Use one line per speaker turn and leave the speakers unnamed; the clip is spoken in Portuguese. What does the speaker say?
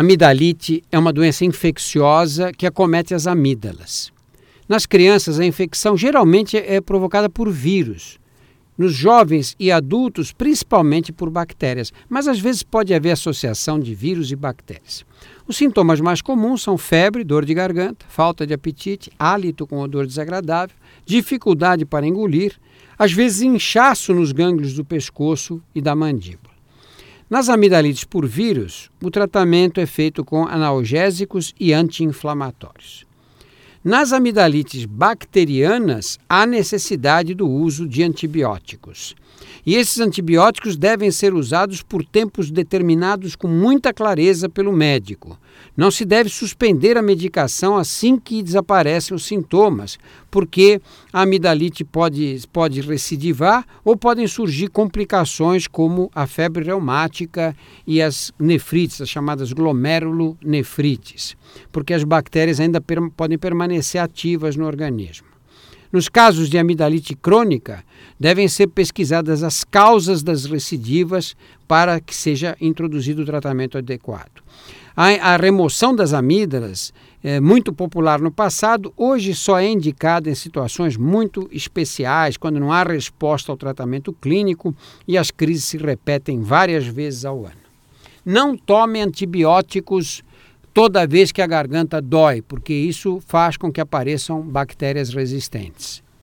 Amidalite é uma doença infecciosa que acomete as amígdalas. Nas crianças, a infecção geralmente é provocada por vírus. Nos jovens e adultos, principalmente por bactérias, mas às vezes pode haver associação de vírus e bactérias. Os sintomas mais comuns são febre, dor de garganta, falta de apetite, hálito com odor desagradável, dificuldade para engolir, às vezes inchaço nos gânglios do pescoço e da mandíbula. Nas amidalites por vírus, o tratamento é feito com analgésicos e anti-inflamatórios. Nas amidalites bacterianas, há necessidade do uso de antibióticos. E esses antibióticos devem ser usados por tempos determinados com muita clareza pelo médico. Não se deve suspender a medicação assim que desaparecem os sintomas, porque a amidalite pode, pode recidivar ou podem surgir complicações como a febre reumática e as nefrites, as chamadas glomerulonefrites, porque as bactérias ainda per podem permanecer ativas no organismo. Nos casos de amidalite crônica, devem ser pesquisadas as causas das recidivas para que seja introduzido o tratamento adequado. A, a remoção das amígdalas, é muito popular no passado, hoje só é indicada em situações muito especiais, quando não há resposta ao tratamento clínico e as crises se repetem várias vezes ao ano. Não tome antibióticos toda vez que a garganta dói, porque isso faz com que apareçam bactérias resistentes.